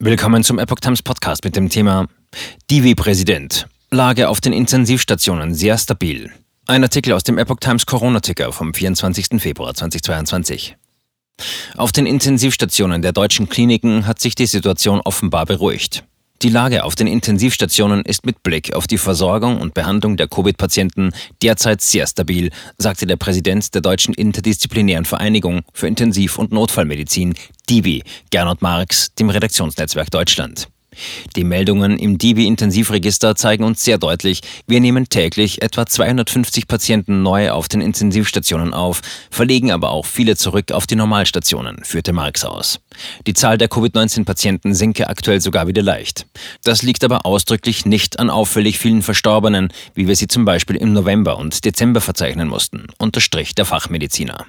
Willkommen zum Epoch Times Podcast mit dem Thema Divi-Präsident. Lage auf den Intensivstationen sehr stabil. Ein Artikel aus dem Epoch Times Corona-Ticker vom 24. Februar 2022. Auf den Intensivstationen der deutschen Kliniken hat sich die Situation offenbar beruhigt. Die Lage auf den Intensivstationen ist mit Blick auf die Versorgung und Behandlung der Covid-Patienten derzeit sehr stabil, sagte der Präsident der Deutschen Interdisziplinären Vereinigung für Intensiv- und Notfallmedizin, DIVI, Gernot Marx, dem Redaktionsnetzwerk Deutschland. Die Meldungen im DB-Intensivregister zeigen uns sehr deutlich, wir nehmen täglich etwa 250 Patienten neu auf den Intensivstationen auf, verlegen aber auch viele zurück auf die Normalstationen, führte Marx aus. Die Zahl der Covid-19-Patienten sinke aktuell sogar wieder leicht. Das liegt aber ausdrücklich nicht an auffällig vielen Verstorbenen, wie wir sie zum Beispiel im November und Dezember verzeichnen mussten, unterstrich der Fachmediziner.